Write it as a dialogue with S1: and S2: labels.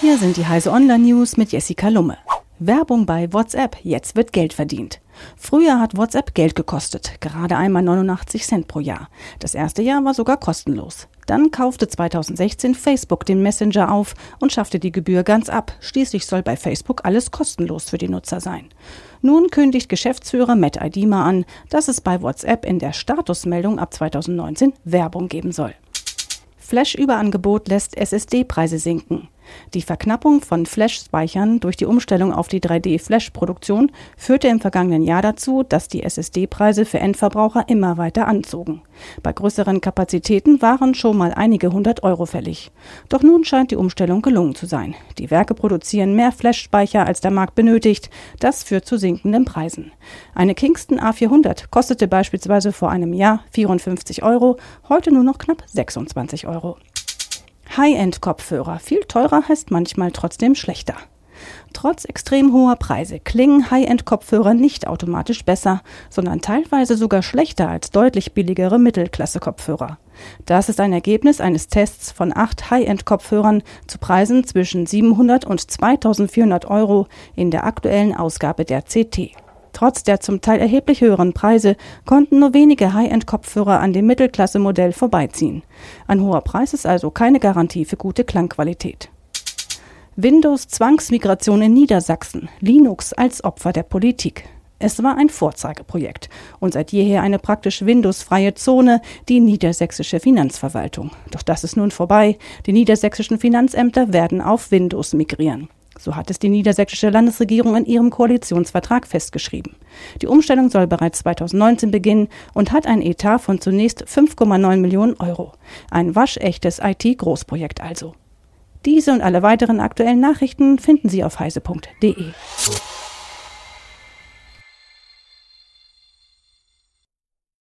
S1: Hier sind die Heise Online News mit Jessica Lumme. Werbung bei WhatsApp. Jetzt wird Geld verdient. Früher hat WhatsApp Geld gekostet, gerade einmal 89 Cent pro Jahr. Das erste Jahr war sogar kostenlos. Dann kaufte 2016 Facebook den Messenger auf und schaffte die Gebühr ganz ab. Schließlich soll bei Facebook alles kostenlos für die Nutzer sein. Nun kündigt Geschäftsführer Matt Idima an, dass es bei WhatsApp in der Statusmeldung ab 2019 Werbung geben soll. Flash-Überangebot lässt SSD-Preise sinken. Die Verknappung von Flash-Speichern durch die Umstellung auf die 3D-Flash-Produktion führte im vergangenen Jahr dazu, dass die SSD-Preise für Endverbraucher immer weiter anzogen. Bei größeren Kapazitäten waren schon mal einige hundert Euro fällig. Doch nun scheint die Umstellung gelungen zu sein. Die Werke produzieren mehr Flash-Speicher, als der Markt benötigt. Das führt zu sinkenden Preisen. Eine Kingston A400 kostete beispielsweise vor einem Jahr 54 Euro, heute nur noch knapp 26 Euro. High-End-Kopfhörer. Viel teurer heißt manchmal trotzdem schlechter. Trotz extrem hoher Preise klingen High-End-Kopfhörer nicht automatisch besser, sondern teilweise sogar schlechter als deutlich billigere Mittelklasse-Kopfhörer. Das ist ein Ergebnis eines Tests von acht High-End-Kopfhörern zu Preisen zwischen 700 und 2400 Euro in der aktuellen Ausgabe der CT. Trotz der zum Teil erheblich höheren Preise konnten nur wenige High-End-Kopfhörer an dem Mittelklasse-Modell vorbeiziehen. Ein hoher Preis ist also keine Garantie für gute Klangqualität. Windows Zwangsmigration in Niedersachsen. Linux als Opfer der Politik. Es war ein Vorzeigeprojekt und seit jeher eine praktisch Windows-freie Zone, die niedersächsische Finanzverwaltung. Doch das ist nun vorbei. Die niedersächsischen Finanzämter werden auf Windows migrieren. So hat es die niedersächsische Landesregierung in ihrem Koalitionsvertrag festgeschrieben. Die Umstellung soll bereits 2019 beginnen und hat ein Etat von zunächst 5,9 Millionen Euro. Ein waschechtes IT-Großprojekt also. Diese und alle weiteren aktuellen Nachrichten finden Sie auf heise.de.